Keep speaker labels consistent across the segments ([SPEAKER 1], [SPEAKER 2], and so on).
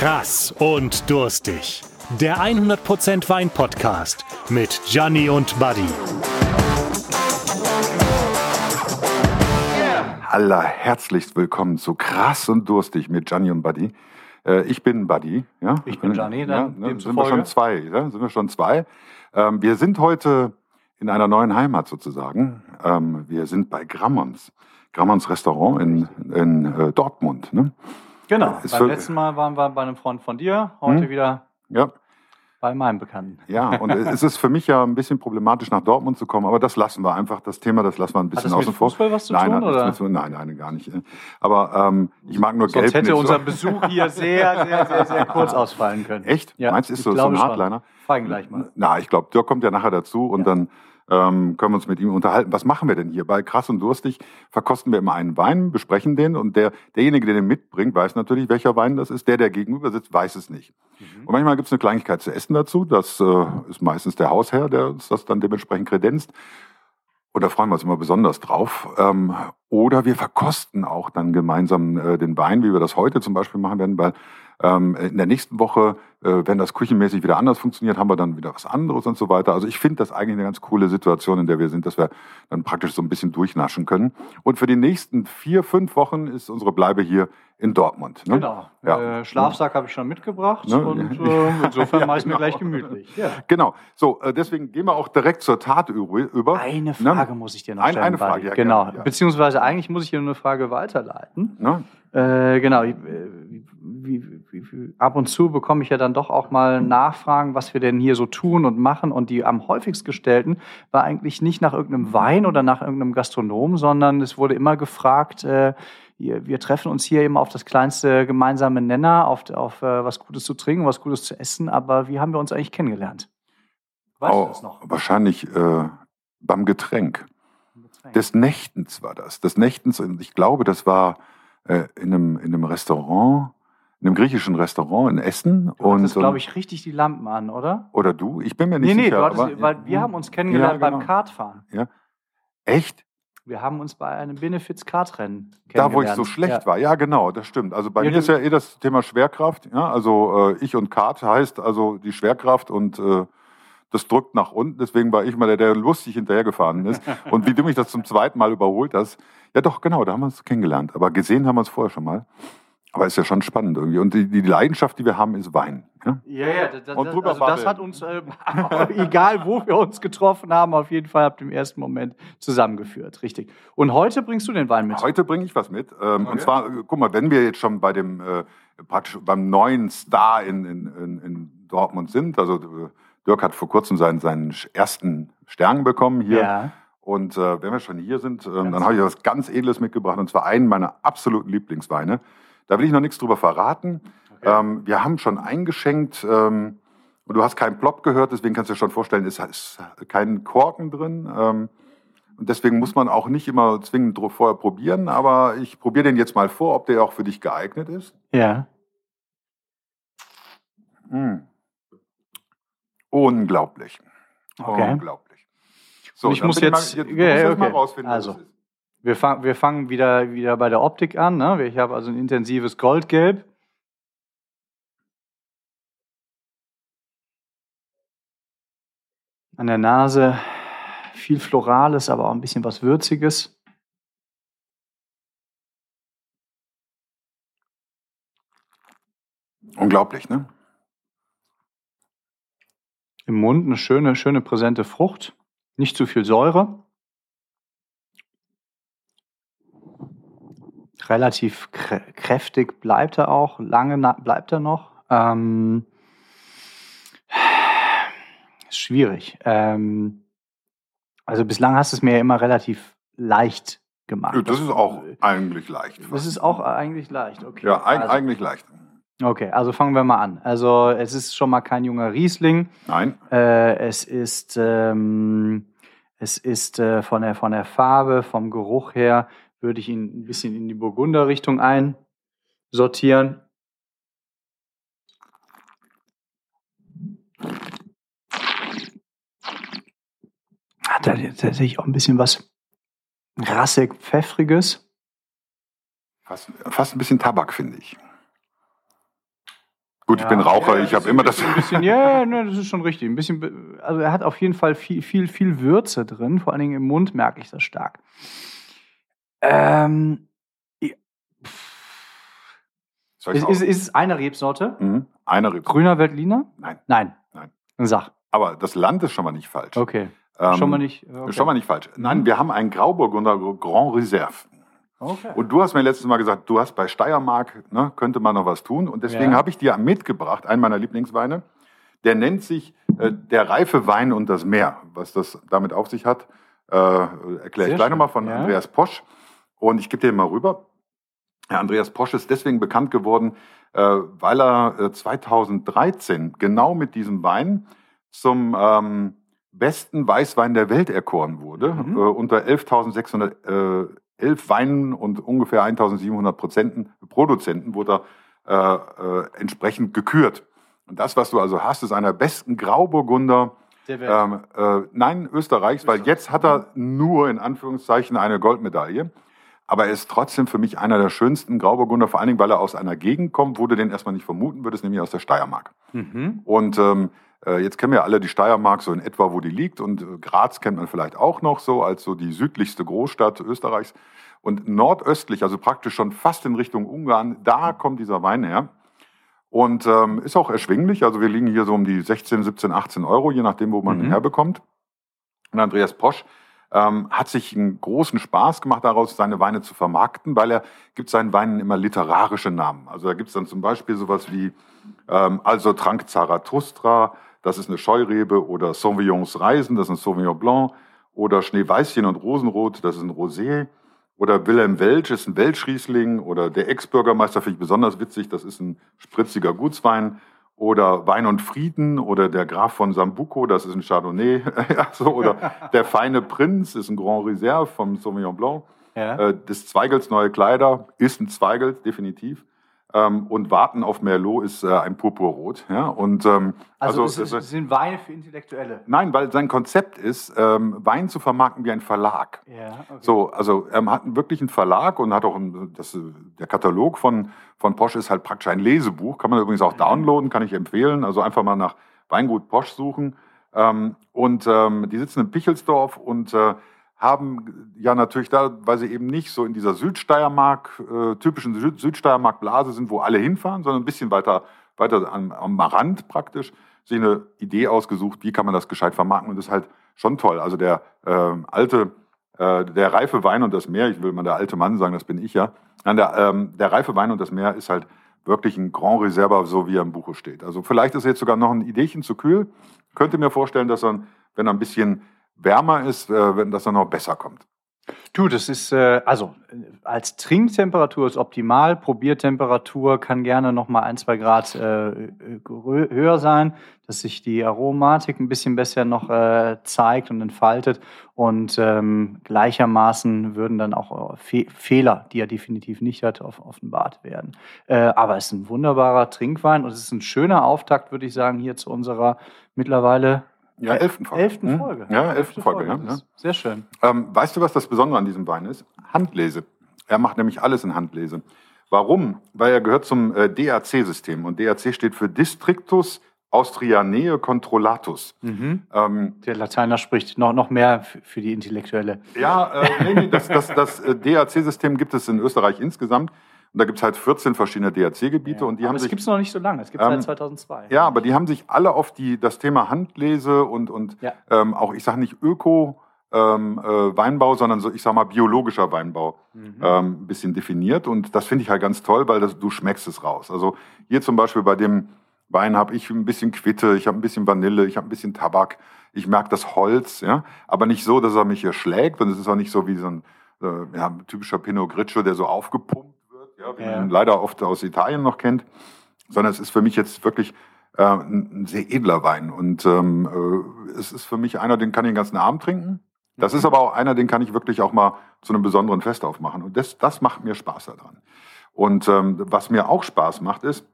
[SPEAKER 1] Krass und durstig. Der 100% Wein Podcast mit Gianni und Buddy.
[SPEAKER 2] Allerherzlichst willkommen zu Krass und durstig mit Gianni und Buddy. Äh, ich bin Buddy, ja.
[SPEAKER 3] Ich bin Gianni, dann
[SPEAKER 2] ja, ne, sind wir schon zwei, ja? sind wir schon zwei. Ähm, wir sind heute in einer neuen Heimat sozusagen. Ähm, wir sind bei Grammons. Grammons Restaurant in, in äh, Dortmund. Ne?
[SPEAKER 3] Genau. Ist Beim letzten Mal waren wir bei einem Freund von dir, heute hm? wieder
[SPEAKER 2] ja.
[SPEAKER 3] bei meinem Bekannten.
[SPEAKER 2] Ja, und es ist für mich ja ein bisschen problematisch, nach Dortmund zu kommen, aber das lassen wir einfach. Das Thema, das lassen wir ein bisschen außen vor.
[SPEAKER 3] Fußball was zu
[SPEAKER 2] nein,
[SPEAKER 3] tun? Oder?
[SPEAKER 2] Zu, nein, nein, gar nicht. Aber ähm, ich mag nur
[SPEAKER 3] Sonst
[SPEAKER 2] Gelb
[SPEAKER 3] hätte
[SPEAKER 2] nicht
[SPEAKER 3] unser. Besuch hier sehr, sehr, sehr, sehr kurz ausfallen können.
[SPEAKER 2] Echt?
[SPEAKER 3] Ja,
[SPEAKER 2] Meinst du, ist so, so ein. Hardliner?
[SPEAKER 3] Fragen gleich mal.
[SPEAKER 2] Na, ich glaube, Dirk kommt ja nachher dazu und
[SPEAKER 3] Ja.
[SPEAKER 2] dann ähm, können wir uns mit ihm unterhalten. Was machen wir denn hier? Bei Krass und Durstig verkosten wir immer einen Wein, besprechen den und der, derjenige, der den mitbringt, weiß natürlich, welcher Wein das ist. Der, der gegenüber sitzt, weiß es nicht.
[SPEAKER 3] Mhm.
[SPEAKER 2] Und manchmal gibt es eine Kleinigkeit zu essen dazu. Das äh, ist meistens der Hausherr, der uns das dann dementsprechend kredenzt. Und da freuen wir uns immer besonders drauf. Ähm, oder wir verkosten auch dann gemeinsam äh, den Wein, wie wir das heute zum Beispiel machen werden, weil ähm, in der nächsten Woche, äh, wenn das küchenmäßig wieder anders funktioniert, haben wir dann wieder was anderes und so weiter. Also ich finde das eigentlich eine ganz coole Situation, in der wir sind, dass wir dann praktisch so ein bisschen durchnaschen können. Und für die nächsten vier, fünf Wochen ist unsere Bleibe hier in Dortmund. Ne?
[SPEAKER 3] Genau.
[SPEAKER 2] Ja.
[SPEAKER 3] Äh, Schlafsack habe ich schon mitgebracht
[SPEAKER 2] Ne?
[SPEAKER 3] und äh, insofern
[SPEAKER 2] Ja,
[SPEAKER 3] mache ich mir
[SPEAKER 2] genau.
[SPEAKER 3] gleich gemütlich. Ja.
[SPEAKER 2] Genau. So, äh, deswegen gehen wir auch direkt zur Tat über.
[SPEAKER 3] Eine
[SPEAKER 2] Ne?
[SPEAKER 3] Frage muss ich dir noch stellen.
[SPEAKER 2] eine Frage, ja,
[SPEAKER 3] genau.
[SPEAKER 2] ja.
[SPEAKER 3] Beziehungsweise eigentlich muss ich dir nur eine Frage weiterleiten. Äh, genau. Wie, wie, wie, ab und zu bekomme ich ja dann doch auch mal Nachfragen, was wir denn hier so tun und machen. Und die am häufigst gestellten war eigentlich nicht nach irgendeinem Wein oder nach irgendeinem Gastronom, sondern es wurde immer gefragt, äh, wir, wir treffen uns hier immer auf das kleinste gemeinsame Nenner, auf, auf äh, was Gutes zu trinken, was Gutes zu essen. Aber wie haben wir uns eigentlich kennengelernt? Weißt
[SPEAKER 2] Oh,
[SPEAKER 3] du das noch?
[SPEAKER 2] Wahrscheinlich äh, beim Getränk. Des Nächtens war das. Des Nächtens, und ich glaube, das war äh, in, einem, in einem Restaurant, in einem griechischen Restaurant in Essen.
[SPEAKER 3] Du
[SPEAKER 2] und
[SPEAKER 3] hattest, glaube ich, richtig die Lampen an, oder?
[SPEAKER 2] Oder du? Ich bin mir nicht
[SPEAKER 3] Nee, nee,
[SPEAKER 2] sicher.
[SPEAKER 3] du hattest,
[SPEAKER 2] aber,
[SPEAKER 3] weil wir haben uns kennengelernt
[SPEAKER 2] Ja, genau.
[SPEAKER 3] beim Kartfahren.
[SPEAKER 2] Echt?
[SPEAKER 3] Wir haben uns bei einem Benefits-Kartrennen
[SPEAKER 2] Da, wo ich
[SPEAKER 3] kennengelernt.
[SPEAKER 2] so schlecht
[SPEAKER 3] ja.
[SPEAKER 2] war. Ja, genau, das stimmt. Also bei
[SPEAKER 3] Ja,
[SPEAKER 2] mir ist ja eh das Thema Schwerkraft. Ja, also äh, ich und Kart heißt also die Schwerkraft und äh, das drückt nach unten. Deswegen war ich mal der, der lustig hinterhergefahren ist. und wie du mich das zum zweiten Mal überholt hast. Ja, doch, genau, da haben wir uns kennengelernt. Aber gesehen haben wir uns vorher schon mal. Aber ist ja schon spannend irgendwie. Und die, die Leidenschaft, die wir haben, ist Wein. Ja?
[SPEAKER 3] Ja, ja, das,
[SPEAKER 2] Und drüber
[SPEAKER 3] also das hat uns, äh, egal wo wir uns getroffen haben, auf jeden Fall ab dem ersten Moment zusammengeführt. Richtig. Und heute bringst du den Wein mit.
[SPEAKER 2] Heute bringe ich was mit. Ähm,
[SPEAKER 3] Okay.
[SPEAKER 2] Und zwar, äh, guck mal, wenn wir jetzt schon bei dem äh, praktisch beim neuen Star in, in, in, in Dortmund sind, also äh, Dirk hat vor kurzem seinen, seinen ersten Stern bekommen hier.
[SPEAKER 3] Ja.
[SPEAKER 2] Und äh, wenn wir schon hier sind,
[SPEAKER 3] Ganz
[SPEAKER 2] dann habe ich was ganz Edles mitgebracht, und zwar einen meiner absoluten Lieblingsweine. Da will ich noch nichts drüber verraten. Ähm, wir haben schon eingeschenkt ähm, und du hast keinen Plop gehört, deswegen kannst du dir schon vorstellen, es ist kein Korken drin. Ähm, und deswegen muss man auch nicht immer zwingend vorher probieren, aber ich probiere den jetzt mal vor, ob der auch für dich geeignet ist.
[SPEAKER 3] Ja.
[SPEAKER 2] Mm. Unglaublich.
[SPEAKER 3] Okay.
[SPEAKER 2] Unglaublich. So,
[SPEAKER 3] Und ich muss jetzt-
[SPEAKER 2] Mal, rausfinden,
[SPEAKER 3] Also. Wir, fang, wir fangen wieder, wieder bei der Optik an. Ne? Ich habe also ein intensives Goldgelb. An der Nase viel Florales, aber auch ein bisschen was Würziges.
[SPEAKER 2] Unglaublich, ne?
[SPEAKER 3] Im Mund eine schöne, schöne präsente Frucht. Nicht zu viel Säure. Relativ krä- kräftig bleibt er auch. Lange bleibt er noch. Ähm, schwierig. Ähm, also bislang hast du es mir ja immer relativ leicht gemacht.
[SPEAKER 2] Das ist auch eigentlich leicht.
[SPEAKER 3] Das ist auch eigentlich leicht, okay.
[SPEAKER 2] ja, eig
[SPEAKER 3] also,
[SPEAKER 2] eigentlich leicht.
[SPEAKER 3] Okay, also fangen wir mal an. Also es ist schon mal kein junger Riesling.
[SPEAKER 2] Nein,
[SPEAKER 3] Äh, es ist, ähm, es ist äh, von, der, von der Farbe, vom Geruch her, würde ich ihn ein bisschen in die Burgunder-Richtung einsortieren. Hat er tatsächlich auch ein bisschen was rassig pfeffriges.
[SPEAKER 2] fast, fast ein bisschen Tabak, finde ich. Gut, ich bin Raucher,
[SPEAKER 3] Ja,
[SPEAKER 2] ich habe immer das.
[SPEAKER 3] Ein bisschen, ja, ne, das ist schon richtig. Ein bisschen, also er hat auf jeden Fall viel, viel, viel Würze drin. Vor allen Dingen im Mund merke ich das stark. Ähm, ja, ist, ist, ist es eine Rebsorte?
[SPEAKER 2] Mhm. Einer Rebsorte.
[SPEAKER 3] Grüner Veltliner?
[SPEAKER 2] Nein.
[SPEAKER 3] Nein.
[SPEAKER 2] Nein.
[SPEAKER 3] Sag.
[SPEAKER 2] Aber das Land ist schon mal nicht falsch.
[SPEAKER 3] Okay.
[SPEAKER 2] Ähm,
[SPEAKER 3] schon mal nicht. Okay.
[SPEAKER 2] Schon mal nicht falsch. Nein, wir haben einen Grauburgunder Grand Reserve.
[SPEAKER 3] Okay.
[SPEAKER 2] Und du hast mir letztes Mal gesagt, du hast bei Steiermark, ne, könnte man noch was tun. Und deswegen
[SPEAKER 3] ja.
[SPEAKER 2] habe ich dir mitgebracht, einen meiner Lieblingsweine. Der nennt sich äh, Der reife Wein und das Meer. Was das damit auf sich hat, äh, erkläre ich gleich nochmal von
[SPEAKER 3] ja.
[SPEAKER 2] Andreas Posch. Und ich gebe dir mal rüber. Herr Andreas Posch ist deswegen bekannt geworden, äh, weil er äh, 2013 genau mit diesem Wein zum ähm, besten Weißwein der Welt erkoren wurde,
[SPEAKER 3] mhm.
[SPEAKER 2] Äh, unter 11.600 elf Weinen und ungefähr 1700 Prozenten, Produzenten wurde er äh, äh, entsprechend gekürt. Und das, was du also hast, ist einer besten Grauburgunder.
[SPEAKER 3] Der
[SPEAKER 2] Ähm, äh, nein, Österreichs, weil jetzt hat er nur in Anführungszeichen eine Goldmedaille. Aber er ist trotzdem für mich einer der schönsten Grauburgunder, vor allen Dingen, weil er aus einer Gegend kommt, wo du den erstmal nicht vermuten würdest, nämlich aus der Steiermark.
[SPEAKER 3] Mhm.
[SPEAKER 2] Und ähm, jetzt kennen wir alle die Steiermark so in etwa, wo die liegt. Und äh, Graz kennt man vielleicht auch noch so als so die südlichste Großstadt Österreichs. Und nordöstlich, also praktisch schon fast in Richtung Ungarn, da kommt dieser Wein her. Und ähm, ist auch erschwinglich. Also wir liegen hier so um die 16, 17, 18 Euro, je nachdem, wo man
[SPEAKER 3] Mhm.
[SPEAKER 2] ihn herbekommt. Und Andreas Posch ähm, hat sich einen großen Spaß gemacht daraus, seine Weine zu vermarkten, weil er gibt seinen Weinen immer literarische Namen. Also da gibt es dann zum Beispiel sowas wie ähm, Also Trank Zarathustra, das ist eine Scheurebe, oder Sauvignons Reisen, das ist ein Sauvignon Blanc, oder Schneeweißchen und Rosenrot, das ist ein Rosé, oder Wilhelm Welsch ist ein Welschriesling, oder der Ex-Bürgermeister finde ich besonders witzig, das ist ein spritziger Gutswein, oder Wein und Frieden, oder der Graf von Sambuco, das ist ein Chardonnay, ja, so, oder der feine Prinz ist ein Grand Reserve vom Sauvignon Blanc.
[SPEAKER 3] Ja.
[SPEAKER 2] Äh, des Zweigels neue Kleider ist ein Zweigel, definitiv. Ähm, und Warten auf Merlot ist äh, ein Purpurrot. Ja? Und, ähm,
[SPEAKER 3] also,
[SPEAKER 2] also,
[SPEAKER 3] es,
[SPEAKER 2] äh,
[SPEAKER 3] es sind Weine für Intellektuelle.
[SPEAKER 2] nein, weil sein Konzept ist, ähm, Wein zu vermarkten wie ein Verlag.
[SPEAKER 3] Ja, okay.
[SPEAKER 2] So, also er hat wirklich einen Verlag und hat auch ein, das, der Katalog von, von Posch ist halt praktisch ein Lesebuch. Kann man übrigens auch downloaden, kann ich empfehlen. Also einfach mal nach Weingut Posch suchen. Ähm, und ähm, die sitzen in Pichelsdorf und äh, haben ja natürlich da, weil sie eben nicht so in dieser Südsteiermark, äh, typischen Süd Südsteiermark-Blase sind, wo alle hinfahren, sondern ein bisschen weiter, weiter am, am Rand praktisch, sich eine Idee ausgesucht, wie kann man das gescheit vermarkten. Und das ist halt schon toll. Also der ähm, alte, äh, der reife Wein und das Meer, ich will mal der alte Mann sagen, das bin ich ja. Nein, der, ähm, der reife Wein und das Meer ist halt wirklich ein Grand Reserve, so wie er im Buche steht. Also vielleicht ist jetzt sogar noch ein Ideechen zu kühl. Könnte mir vorstellen, dass er, wenn er ein bisschen wärmer ist, äh, wenn das dann noch besser kommt.
[SPEAKER 3] Du, das ist, äh, also äh, als Trinktemperatur ist optimal. Probiertemperatur kann gerne noch mal ein, zwei Grad höher sein, dass sich die Aromatik ein bisschen besser noch zeigt und entfaltet. Und ähm, gleichermaßen würden dann auch Fe Fehler, die er definitiv nicht hat, offenbart werden. Aber es ist ein wunderbarer Trinkwein und es ist ein schöner Auftakt, würde ich sagen, hier zu unserer mittlerweile
[SPEAKER 2] Ja, elften Folge.
[SPEAKER 3] elften
[SPEAKER 2] Hm?
[SPEAKER 3] Folge.
[SPEAKER 2] Ja, elften Folge. Ja,
[SPEAKER 3] Das
[SPEAKER 2] ja.
[SPEAKER 3] Sehr schön.
[SPEAKER 2] Ähm, weißt du, was das Besondere an diesem Wein ist? Handlese. Er macht nämlich alles in Handlese. Warum? Weil er gehört zum äh, DAC-System. Und DAC steht für Districtus Austrianae Controllatus.
[SPEAKER 3] Mhm.
[SPEAKER 2] Ähm,
[SPEAKER 3] Der Lateiner spricht noch, noch mehr für die Intellektuelle.
[SPEAKER 2] ja, äh, nee, nee, das, das, das äh, DAC-System gibt es in Österreich insgesamt. Und da gibt es halt 14 verschiedene DAC-Gebiete. Und die
[SPEAKER 3] Aber
[SPEAKER 2] haben
[SPEAKER 3] es gibt es noch nicht so lange. Es gibt es
[SPEAKER 2] Ähm,
[SPEAKER 3] seit 2002.
[SPEAKER 2] Ja, aber die haben sich alle auf die, das Thema Handlese und, und
[SPEAKER 3] Ja.
[SPEAKER 2] ähm, auch, ich sage nicht Öko, ähm, äh, Weinbau, sondern so, ich sag mal, biologischer Weinbau
[SPEAKER 3] Mhm.
[SPEAKER 2] ähm, ein bisschen definiert. Und das finde ich halt ganz toll, weil das, du schmeckst es raus. Also hier zum Beispiel bei dem Wein habe ich ein bisschen Quitte, ich habe ein bisschen Vanille, ich habe ein bisschen Tabak, ich merke das Holz, ja, aber nicht so, dass er mich hier schlägt. Und es ist auch nicht so wie so ein äh, ja, typischer Pinot Grigio, der so aufgepumpt ja, wie
[SPEAKER 3] Ja.
[SPEAKER 2] man ihn leider oft aus Italien noch kennt sondern es ist für mich jetzt wirklich äh, ein, sehr edler Wein. Und ähm, äh, es ist für mich einer, den kann ich den ganzen Abend trinken. Das ist aber auch einer, den kann ich wirklich auch mal zu einem besonderen Fest aufmachen. Und das, das macht mir Spaß daran. Und ähm, was mir auch Spaß macht, ist,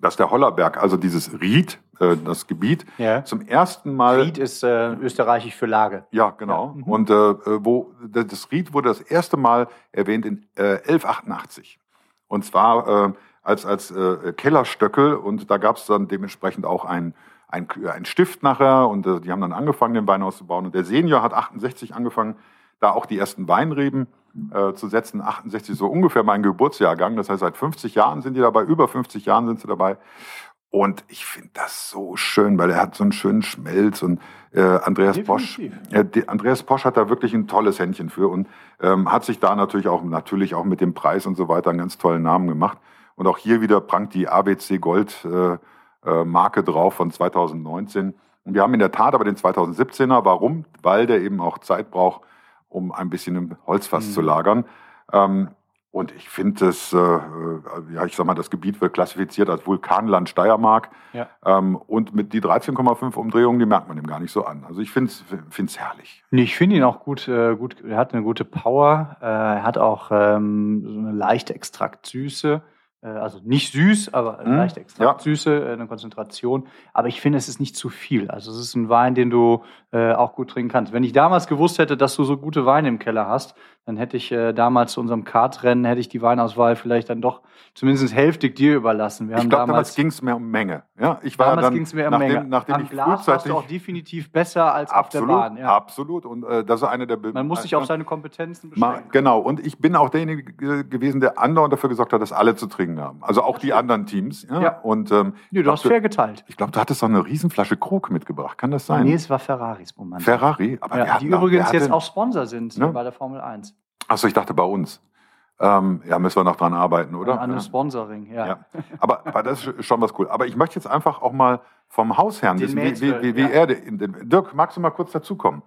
[SPEAKER 2] dass der Hollerberg, also dieses Ried, äh, das Gebiet,
[SPEAKER 3] Ja.
[SPEAKER 2] zum ersten Mal
[SPEAKER 3] Ried ist äh, österreichisch für Lage.
[SPEAKER 2] ja, genau.
[SPEAKER 3] Ja, mhm.
[SPEAKER 2] Und äh, wo das Ried wurde das erste Mal erwähnt in äh, 1188. Und zwar äh, als, als äh, Kellerstöckel und da gab es dann dementsprechend auch ein, ein, ein Stift nachher und äh, die haben dann angefangen, den Wein auszubauen. Und der Senior hat 68 angefangen, da auch die ersten Weinreben äh, zu setzen. 68 so ungefähr mein Geburtsjahrgang. Das heißt, seit 50 Jahren sind die dabei, über 50 Jahren sind sie dabei. Und ich finde das so schön, weil er hat so einen schönen Schmelz und äh, Andreas Definitiv. Posch. Äh, die, Andreas Posch hat da wirklich ein tolles Händchen für und ähm, hat sich da natürlich auch natürlich auch mit dem Preis und so weiter einen ganz tollen Namen gemacht. Und auch hier wieder prangt die ABC Gold äh, äh, Marke drauf von 2019. Und wir haben in der Tat aber den 2017er. Warum? Weil der eben auch Zeit braucht, um ein bisschen im Holzfass mhm. zu lagern. Ähm, und ich finde es, äh, äh, ja, ich sag mal, das Gebiet wird klassifiziert als Vulkanland Steiermark. Ja. Ähm, und mit die 13,5 Umdrehungen, die merkt man ihm gar nicht so an. Also ich finde es herrlich.
[SPEAKER 3] Nee, ich finde ihn auch gut, äh, gut, er hat eine gute Power, äh, er hat auch ähm, so eine leichte Extraktsüße. Äh, also nicht süß, aber hm, leicht extrakt ja. Süße, äh, eine Konzentration. Aber ich finde, es ist nicht zu viel. Also es ist ein Wein, den du äh, auch gut trinken kannst. Wenn ich damals gewusst hätte, dass du so gute Weine im Keller hast, dann hätte ich äh, damals zu unserem Kartrennen, hätte ich die Weinauswahl vielleicht dann doch zumindest hälftig dir überlassen.
[SPEAKER 2] Ich glaube, damals, ging es mehr um Menge. Ja, ich war
[SPEAKER 3] damals ging es mehr um nachdem, Menge.
[SPEAKER 2] Nachdem Am
[SPEAKER 3] ich Glas warst du auch definitiv besser als
[SPEAKER 2] absolut,
[SPEAKER 3] auf der Bahn.
[SPEAKER 2] Ja. Absolut. Und äh, das ist eine der...
[SPEAKER 3] Man muss sich auf seine Kompetenzen beschränken.
[SPEAKER 2] Genau. Und ich bin auch derjenige gewesen, der andauernd dafür gesorgt hat, dass alle zu trinken haben. Also auch die anderen Teams. Ja. ja. Und, ähm,
[SPEAKER 3] ja, du hast fair geteilt.
[SPEAKER 2] Ich glaube, du hattest doch eine Riesenflasche Krug mitgebracht. Kann das sein?
[SPEAKER 3] Nee, es war Ferraris Moment.
[SPEAKER 2] Ferrari?
[SPEAKER 3] Aber ja, die übrigens jetzt auch Sponsor sind ne? bei der Formel 1.
[SPEAKER 2] Achso, ich dachte bei uns. Ähm, ja, müssen wir noch dran arbeiten, oder?
[SPEAKER 3] An einem Sponsoring, ja. ja.
[SPEAKER 2] Aber, aber das ist schon was cool. Aber ich möchte jetzt einfach auch mal vom Hausherrn Den wissen, wie, wie, wie, ja. er. Dirk, magst du mal kurz dazukommen?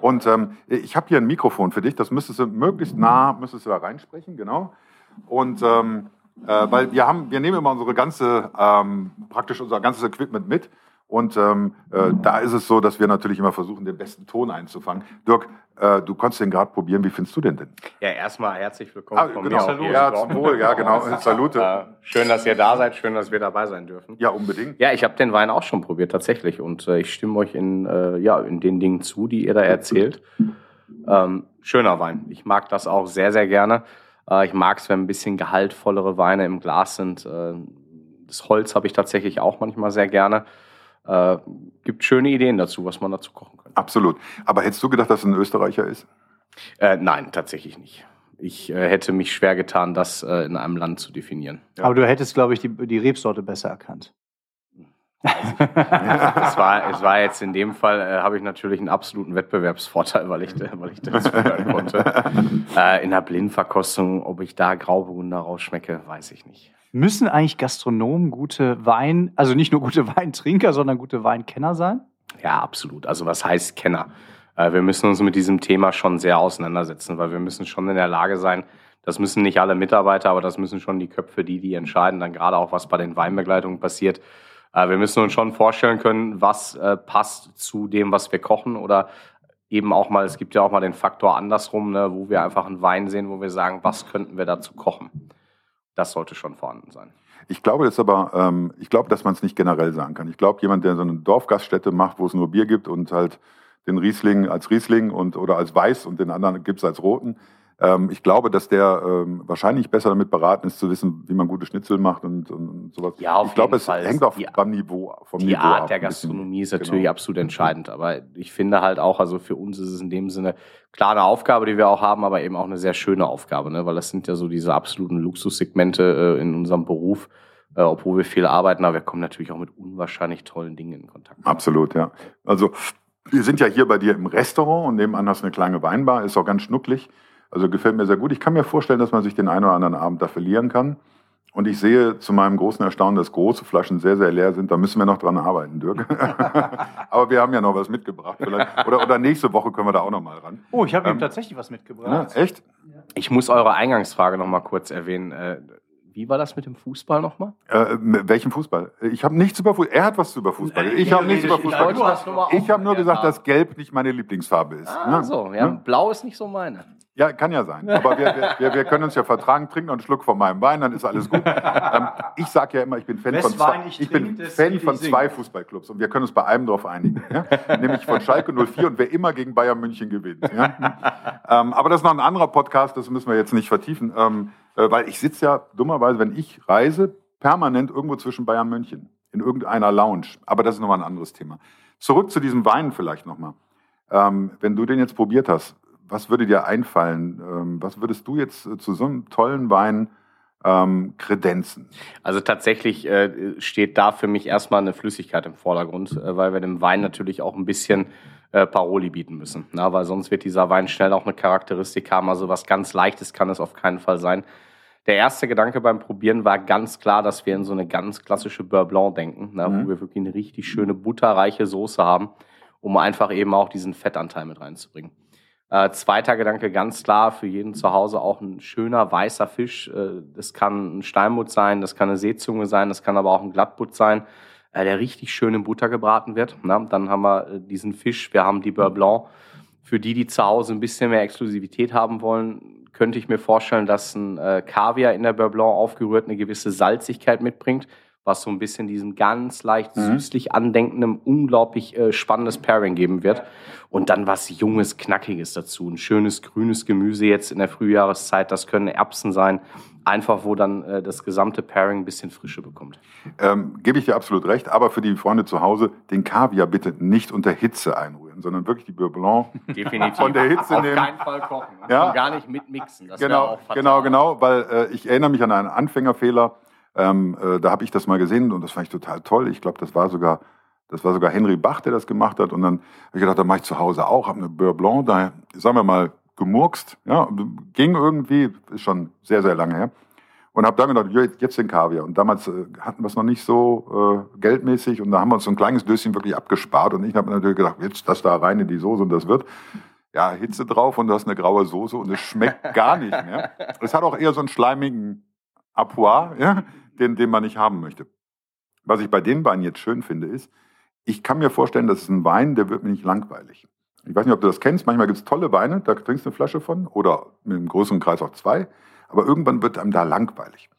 [SPEAKER 2] Und ähm, ich habe hier ein Mikrofon für dich. Das müsstest du möglichst nah, müsstest du da reinsprechen, genau. Und ähm, äh, weil wir haben, wir nehmen immer unsere ganze, ähm, praktisch unser ganzes Equipment mit. Und ähm, äh, da ist es so, dass wir natürlich immer versuchen, den besten Ton einzufangen. Dirk, äh, du konntest den gerade probieren. Wie findest du den denn?
[SPEAKER 4] Ja, erstmal herzlich willkommen ah,
[SPEAKER 2] von genau. mir. Ja, zum Wohl, ja, genau. Salute.
[SPEAKER 4] Äh, schön, dass ihr da seid. Schön, dass wir dabei sein dürfen.
[SPEAKER 2] Ja, unbedingt.
[SPEAKER 4] Ja, ich habe den Wein auch schon probiert, tatsächlich. Und äh, ich stimme euch in, äh, ja, in den Dingen zu, die ihr da erzählt. Ähm, schöner Wein. Ich mag das auch sehr, sehr gerne. Äh, ich mag es, wenn ein bisschen gehaltvollere Weine im Glas sind. Das Holz habe ich tatsächlich auch manchmal sehr gerne. Äh, gibt schöne Ideen dazu, was man dazu kochen kann.
[SPEAKER 2] Absolut. Aber hättest du gedacht, dass es ein Österreicher ist?
[SPEAKER 4] Äh, nein, tatsächlich nicht. Ich äh, hätte mich schwer getan, das äh, in einem Land zu definieren.
[SPEAKER 3] Ja. Aber du hättest, glaube ich, die, die Rebsorte besser erkannt.
[SPEAKER 4] es, war, es war jetzt in dem Fall, äh, habe ich natürlich einen absoluten Wettbewerbsvorteil, weil ich, weil ich das hören konnte. Äh, in der Blindverkostung, ob ich da Grauburgunder rausschmecke, weiß ich nicht.
[SPEAKER 3] Müssen eigentlich Gastronomen gute Wein, also nicht nur gute Weintrinker, sondern gute Weinkenner sein?
[SPEAKER 4] Ja, absolut. Also was heißt Kenner? Äh, wir müssen uns mit diesem Thema schon sehr auseinandersetzen, weil wir müssen schon in der Lage sein, das müssen nicht alle Mitarbeiter, aber das müssen schon die Köpfe, die die entscheiden, dann gerade auch was bei den Weinbegleitungen passiert. Äh, wir müssen uns schon vorstellen können, was äh, passt zu dem, was wir kochen oder eben auch mal, es gibt ja auch mal den Faktor andersrum, ne, wo wir einfach einen Wein sehen, wo wir sagen, was könnten wir dazu kochen. Das sollte schon vorhanden sein.
[SPEAKER 2] Ich glaube das aber, ähm, ich glaube, dass man es nicht generell sagen kann. Ich glaube, jemand, der so eine Dorfgaststätte macht, wo es nur Bier gibt und halt den Riesling als Riesling und oder als Weiß und den anderen gibt es als Roten, ähm, ich glaube, dass der ähm, wahrscheinlich besser damit beraten ist, zu wissen, wie man gute Schnitzel macht und, und sowas.
[SPEAKER 4] Ja, auf
[SPEAKER 2] ich glaube,
[SPEAKER 4] es Fall.
[SPEAKER 2] hängt auch die, beim Niveau,
[SPEAKER 4] vom die Niveau Art ab, der Gastronomie ist natürlich genau. absolut entscheidend. Aber ich finde halt auch, also für uns ist es in dem Sinne klar eine Aufgabe, die wir auch haben, aber eben auch eine sehr schöne Aufgabe, ne? weil das sind ja so diese absoluten Luxussegmente äh, in unserem Beruf. Äh, obwohl wir viel arbeiten, aber wir kommen natürlich auch mit unwahrscheinlich tollen Dingen in Kontakt.
[SPEAKER 2] Absolut, ja. Also wir sind ja hier bei dir im Restaurant und nebenan hast du eine kleine Weinbar, ist auch ganz schnucklig. Also gefällt mir sehr gut. Ich kann mir vorstellen, dass man sich den einen oder anderen Abend da verlieren kann. Und ich sehe zu meinem großen Erstaunen, dass große Flaschen sehr, sehr leer sind. Da müssen wir noch dran arbeiten, Dirk. Aber wir haben ja noch was mitgebracht. Vielleicht. Oder, oder nächste Woche können wir da auch noch mal ran.
[SPEAKER 3] Oh, ich habe ähm, ihm tatsächlich was mitgebracht.
[SPEAKER 2] Na, echt?
[SPEAKER 4] Ich muss eure Eingangsfrage noch mal kurz erwähnen. Äh, wie war das mit dem Fußball nochmal?
[SPEAKER 2] Äh, welchem Fußball? Ich habe nichts über Fußball. Er hat was über Fußball. Ich habe nichts über Fußball gesagt. Ich habe nur gesagt, dass Gelb nicht meine Lieblingsfarbe ist.
[SPEAKER 4] Ah, ja? so. Ja, Blau ist nicht so meine.
[SPEAKER 2] Ja, kann ja sein. Aber wir, wir, wir können uns ja vertragen, trinken einen Schluck von meinem Wein, dann ist alles gut. Ähm, ich sage ja immer, ich bin Fan von zwei, ich ich bin Fan von zwei Fußballclubs und wir können uns bei einem drauf einigen. Ja? Nämlich von Schalke 04 und wer immer gegen Bayern München gewinnt. Ja? Ähm, aber das ist noch ein anderer Podcast, das müssen wir jetzt nicht vertiefen. Ähm, Äh, weil ich sitze ja dummerweise, wenn ich reise, permanent irgendwo zwischen Bayern München. In irgendeiner Lounge. Aber das ist nochmal ein anderes Thema. Zurück zu diesem Wein vielleicht nochmal. Ähm, wenn du den jetzt probiert hast, was würde dir einfallen? Ähm, was würdest du jetzt äh, zu so einem tollen Wein ähm, kredenzen?
[SPEAKER 4] Also tatsächlich äh, steht da für mich erstmal eine Flüssigkeit im Vordergrund, äh, weil wir dem Wein natürlich auch ein bisschen äh, Paroli bieten müssen. Na, weil sonst wird dieser Wein schnell auch eine Charakteristik haben. Also was ganz Leichtes kann es auf keinen Fall sein. Der erste Gedanke beim Probieren war ganz klar, dass wir in so eine ganz klassische Beurre Blanc denken, na, mhm. wo wir wirklich eine richtig schöne butterreiche Soße haben, um einfach eben auch diesen Fettanteil mit reinzubringen. Äh, zweiter Gedanke, ganz klar, für jeden zu Hause auch ein schöner weißer Fisch. Äh, das kann ein Steinbutt sein, das kann eine Seezunge sein, das kann aber auch ein Glattbutt sein, äh, der richtig schön in Butter gebraten wird. Na, dann haben wir äh, diesen Fisch, wir haben die Beurre Blanc. Für die, die zu Hause ein bisschen mehr Exklusivität haben wollen, könnte ich mir vorstellen, dass ein äh, Kaviar in der Beurre Blanc aufgerührt eine gewisse Salzigkeit mitbringt was so ein bisschen diesem ganz leicht mhm. süßlich andenkenden, unglaublich äh, spannendes Pairing geben wird. Und dann was Junges, Knackiges dazu. Ein schönes grünes Gemüse jetzt in der Frühjahreszeit. Das können Erbsen sein. Einfach, wo dann äh, das gesamte Pairing ein bisschen Frische bekommt.
[SPEAKER 2] Ähm, Gebe ich dir absolut recht. Aber für die Freunde zu Hause, den Kaviar bitte nicht unter Hitze einrühren, sondern wirklich die Beurre Blanc
[SPEAKER 4] Definitiv.
[SPEAKER 2] von der Hitze
[SPEAKER 4] Auf
[SPEAKER 2] nehmen.
[SPEAKER 4] Auf keinen Fall kochen.
[SPEAKER 2] Ja.
[SPEAKER 4] Und gar nicht mitmixen. Das
[SPEAKER 2] genau, genau, genau. Weil äh, ich erinnere mich an einen Anfängerfehler ähm, äh, da habe ich das mal gesehen und das fand ich total toll. Ich glaube, das war sogar, das war sogar Henry Bach, der das gemacht hat. Und dann habe ich gedacht, da mache ich zu Hause auch, habe eine Beurre Blanc, da sagen wir mal gemurkst, ja, ging irgendwie, ist schon sehr, sehr lange her. Und habe dann gedacht, jetzt den Kaviar. Und damals äh, hatten wir es noch nicht so äh, geldmäßig und da haben wir uns so ein kleines Döschen wirklich abgespart. Und ich habe natürlich gedacht, jetzt das da rein in die Soße und das wird ja, Hitze drauf und du hast eine graue Soße und es schmeckt gar nicht mehr. Es hat auch eher so einen schleimigen Apois, ja, den, den man nicht haben möchte. Was ich bei dem Wein jetzt schön finde, ist, ich kann mir vorstellen, das ist ein Wein, der wird mir nicht langweilig. Ich weiß nicht, ob du das kennst. Manchmal gibt es tolle Weine, da trinkst du eine Flasche von oder mit einem größeren Kreis auch zwei. Aber irgendwann wird einem da langweilig.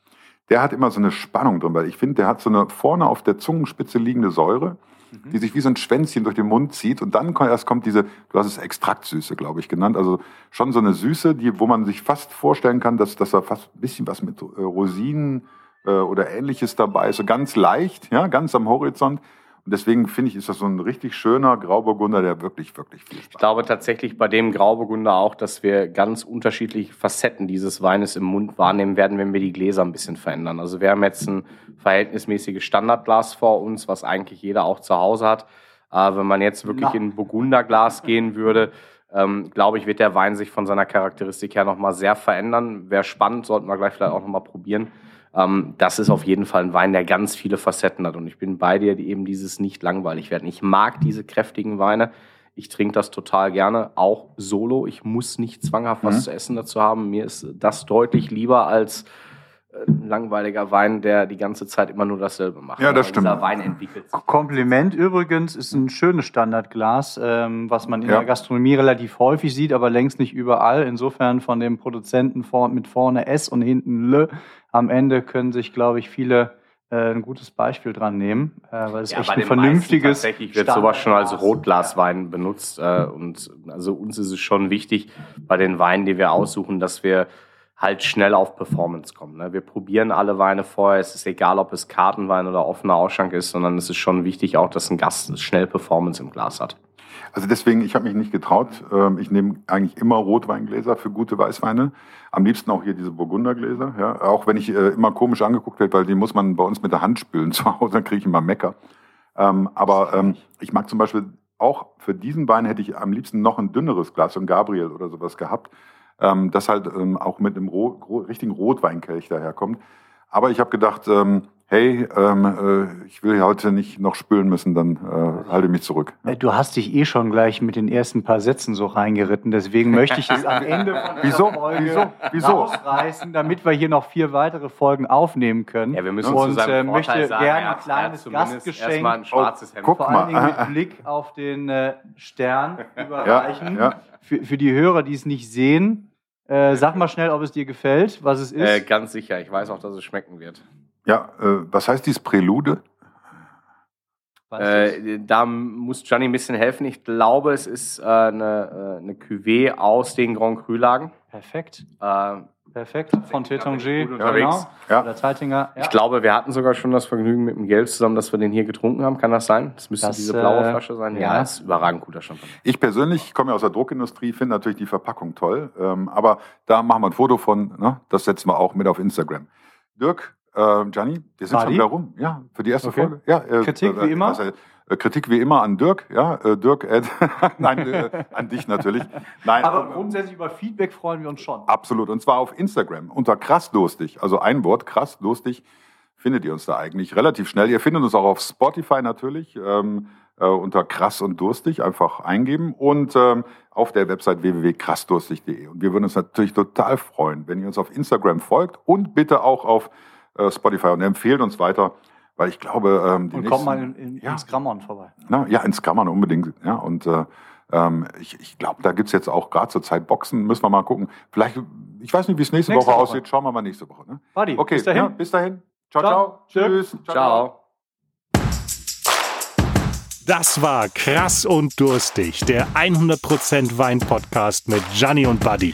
[SPEAKER 2] Der hat immer so eine Spannung drin, weil ich finde, der hat so eine vorne auf der Zungenspitze liegende Säure, mhm. die sich wie so ein Schwänzchen durch den Mund zieht. Und dann erst kommt diese, du hast es Extraktsüße, glaube ich, genannt. Also schon so eine Süße, die, wo man sich fast vorstellen kann, dass, dass da fast ein bisschen was mit äh, Rosinen äh, oder ähnliches dabei, so ganz leicht, ja, ganz am Horizont. Und deswegen finde ich, ist das so ein richtig schöner Grauburgunder, der wirklich, wirklich viel Spaß
[SPEAKER 4] Ich glaube tatsächlich bei dem Grauburgunder auch, dass wir ganz unterschiedliche Facetten dieses Weines im Mund wahrnehmen werden, wenn wir die Gläser ein bisschen verändern. Also wir haben jetzt ein verhältnismäßiges Standardglas vor uns, was eigentlich jeder auch zu Hause hat. Äh, wenn man jetzt wirklich in ein Burgunderglas gehen würde, ähm, glaube ich, wird der Wein sich von seiner Charakteristik her nochmal sehr verändern. Wäre spannend, sollten wir gleich vielleicht auch nochmal probieren. Ähm, das ist auf jeden Fall ein Wein, der ganz viele Facetten hat. Und ich bin bei dir, die eben dieses nicht langweilig werden. Ich mag diese kräftigen Weine. Ich trinke das total gerne, auch solo. Ich muss nicht zwanghaft was mhm. zu essen dazu haben. Mir ist das deutlich lieber als ein langweiliger Wein, der die ganze Zeit immer nur dasselbe macht.
[SPEAKER 2] Ja, das stimmt. Dieser
[SPEAKER 3] Wein entwickelt sich. Kompliment übrigens ist ein schönes Standardglas, ähm, was man in ja. der Gastronomie relativ häufig sieht, aber längst nicht überall. Insofern von dem Produzenten vor, mit vorne S und hinten L. Am Ende können sich, glaube ich, viele äh, ein gutes Beispiel dran nehmen, äh, weil es ja, echt ein vernünftiges.
[SPEAKER 4] Tatsächlich wird sowas schon als Rotglaswein ja. benutzt äh, und also uns ist es schon wichtig bei den Weinen, die wir aussuchen, dass wir halt schnell auf Performance kommen. Ne? Wir probieren alle Weine vorher. Es ist egal, ob es Kartenwein oder offener Ausschank ist, sondern es ist schon wichtig auch, dass ein Gast schnell Performance im Glas hat.
[SPEAKER 2] Also deswegen, ich habe mich nicht getraut. Ähm, ich nehme eigentlich immer Rotweingläser für gute Weißweine. Am liebsten auch hier diese Burgundergläser. Ja? Auch wenn ich äh, immer komisch angeguckt werde, weil die muss man bei uns mit der Hand spülen zu Hause, dann kriege ich immer Mecker. Ähm, aber ähm, ich mag zum Beispiel auch für diesen Wein hätte ich am liebsten noch ein dünneres Glas, so ein Gabriel oder sowas gehabt das halt auch mit einem richtigen Rotweinkelch daherkommt. Aber ich habe gedacht, hey, ähm, äh, ich will heute nicht noch spülen müssen, dann äh, halte ich mich zurück.
[SPEAKER 3] Ja. Äh, du hast dich eh schon gleich mit den ersten paar Sätzen so reingeritten, deswegen möchte ich es am Ende von
[SPEAKER 2] Wieso? Folge Wieso? Wieso?
[SPEAKER 3] rausreißen, damit wir hier noch vier weitere Folgen aufnehmen können.
[SPEAKER 4] Ja, wir müssen
[SPEAKER 3] und
[SPEAKER 4] zu
[SPEAKER 3] äh, möchte
[SPEAKER 4] sagen,
[SPEAKER 3] gerne ein kleines Gastgeschenk,
[SPEAKER 4] ein schwarzes Hemd.
[SPEAKER 3] Oh, vor allen Dingen mit Blick auf den äh, Stern überreichen. Ja, ja. Für, für die Hörer, die es nicht sehen, äh, sag mal schnell, ob es dir gefällt, was es ist.
[SPEAKER 4] Äh, ganz sicher, ich weiß auch, dass es schmecken wird.
[SPEAKER 2] Ja, äh, was heißt dieses Prälude?
[SPEAKER 4] Äh, da muss Gianni ein bisschen helfen. Ich glaube, es ist äh, eine, äh, eine Cuvée aus den Grand Cru-Lagen.
[SPEAKER 3] Perfekt.
[SPEAKER 4] Äh,
[SPEAKER 3] Perfekt. Von Tétanger.
[SPEAKER 4] unterwegs.
[SPEAKER 2] Ja.
[SPEAKER 3] Oder Zeitinger. Ja.
[SPEAKER 4] Ich glaube, wir hatten sogar schon das Vergnügen mit dem Geld zusammen, dass wir den hier getrunken haben. Kann das sein? Das müsste
[SPEAKER 3] Das,
[SPEAKER 4] diese blaue
[SPEAKER 3] äh,
[SPEAKER 4] Flasche sein.
[SPEAKER 3] ja.
[SPEAKER 4] das ist überragend guter Champagner.
[SPEAKER 2] Ich persönlich ich komme ja aus der Druckindustrie, finde natürlich die Verpackung toll. Ähm, aber da machen wir ein Foto von, ne? das setzen wir auch mit auf Instagram. Dirk, äh, Gianni, wir sind schon wieder rum. Ja, für die erste
[SPEAKER 3] Okay.
[SPEAKER 2] Folge. Ja, äh,
[SPEAKER 3] Kritik wie immer?
[SPEAKER 2] also, äh, Kritik wie immer an Dirk, ja, äh, Dirk, äh, nein, äh, an dich natürlich. Nein,
[SPEAKER 3] Aber
[SPEAKER 2] äh,
[SPEAKER 3] grundsätzlich über Feedback freuen wir uns schon.
[SPEAKER 2] Absolut. Und zwar auf Instagram unter krassdurstig. Also ein Wort, krassdurstig, findet ihr uns da eigentlich relativ schnell. Ihr findet uns auch auf Spotify natürlich ähm, äh, unter krass und durstig. Einfach eingeben und ähm, auf der Website www.krassdurstig.de. Und wir würden uns natürlich total freuen, wenn ihr uns auf Instagram folgt und bitte auch auf äh, Spotify und empfehlt uns weiter, weil ich glaube, ähm, die
[SPEAKER 3] Und
[SPEAKER 2] nächsten,
[SPEAKER 3] kommt mal in, in,
[SPEAKER 2] Ja.
[SPEAKER 3] ins Grammon vorbei.
[SPEAKER 2] na, ja, ins Kammern unbedingt. Ja, und äh, ähm, ich, ich glaube, da gibt's jetzt auch gerade zur Zeit Boxen. Müssen wir mal gucken. Vielleicht, ich weiß nicht, wie es nächste,
[SPEAKER 3] Nächste
[SPEAKER 2] Woche,
[SPEAKER 3] Woche.
[SPEAKER 2] aussieht. Schauen wir mal nächste Woche. Ne?
[SPEAKER 3] Buddy,
[SPEAKER 2] Okay,
[SPEAKER 3] bis dahin.
[SPEAKER 2] Ja, bis dahin. Ciao,
[SPEAKER 3] Ciao.
[SPEAKER 2] ciao. Tschüss.
[SPEAKER 4] Ciao.
[SPEAKER 1] Das war Krass und Durstig, der 100% Wein-Podcast mit Gianni und Buddy.